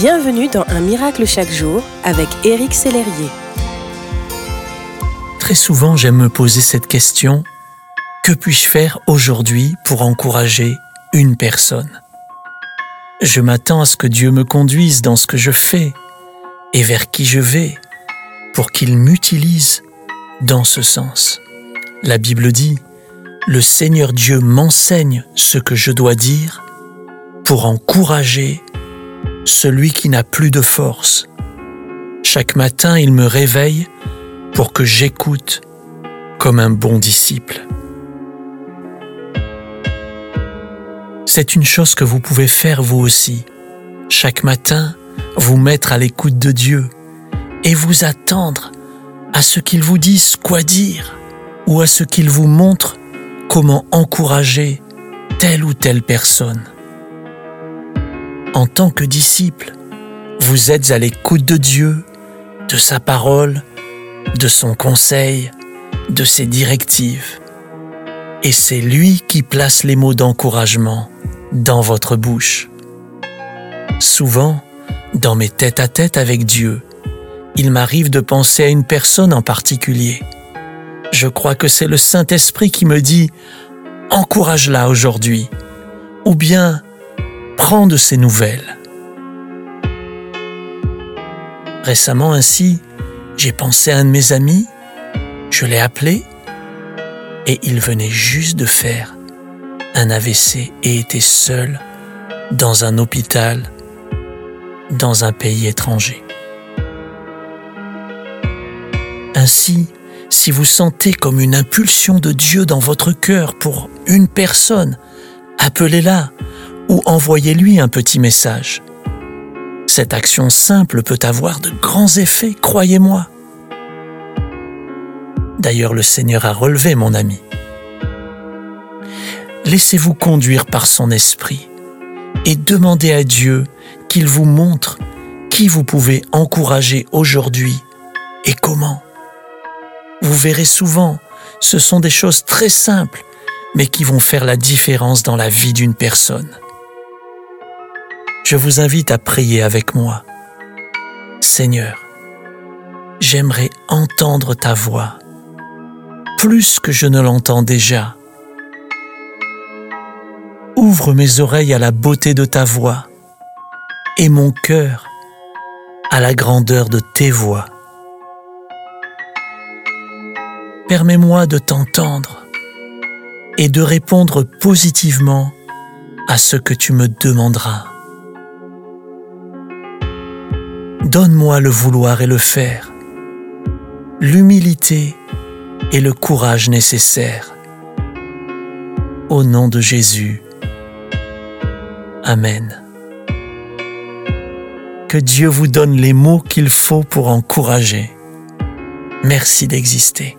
Bienvenue dans Un miracle chaque jour avec Éric Sellerier. Très souvent, j'aime me poser cette question que puis-je faire aujourd'hui pour encourager une personne? Je m'attends à ce que Dieu me conduise dans ce que je fais et vers qui je vais pour qu'il m'utilise dans ce sens. La Bible dit, Le Seigneur Dieu m'enseigne ce que je dois dire pour encourager celui qui n'a plus de force. Chaque matin, il me réveille pour que j'écoute comme un bon disciple. C'est une chose que vous pouvez faire vous aussi. Chaque matin, vous mettre à l'écoute de Dieu et vous attendre à ce qu'il vous dise quoi dire ou à ce qu'il vous montre comment encourager telle ou telle personne en tant que disciple, vous êtes à l'écoute de Dieu, de sa parole, de son conseil, de ses directives. Et c'est lui qui place les mots d'encouragement dans votre bouche. Souvent, dans mes tête-à-tête avec Dieu, il m'arrive de penser à une personne en particulier. Je crois que c'est le Saint-Esprit qui me dit ⁇ Encourage-la aujourd'hui ⁇ ou bien prends de ses nouvelles. Récemment ainsi, j'ai pensé à un de mes amis, je l'ai appelé et il venait juste de faire un AVC et était seul dans un hôpital dans un pays étranger. Ainsi, si vous sentez comme une impulsion de Dieu dans votre cœur pour une personne, appelez-la, ou envoyez-lui un petit message. Cette action simple peut avoir de grands effets, croyez-moi. D'ailleurs, le Seigneur a relevé mon ami. Laissez-vous conduire par son esprit et demandez à Dieu qu'il vous montre qui vous pouvez encourager aujourd'hui et comment. Vous verrez souvent, ce sont des choses très simples, mais qui vont faire la différence dans la vie d'une personne je vous invite à prier avec moi. Seigneur, j'aimerais entendre ta voix plus que je ne l'entends déjà. Ouvre mes oreilles à la beauté de ta voix et mon cœur à la grandeur de tes voix. Permets-moi de t'entendre et de répondre positivement à ce que tu me demanderas. Donne-moi le vouloir et le faire, l'humilité et le courage nécessaires. Au nom de Jésus. Amen. Que Dieu vous donne les mots qu'il faut pour encourager. Merci d'exister.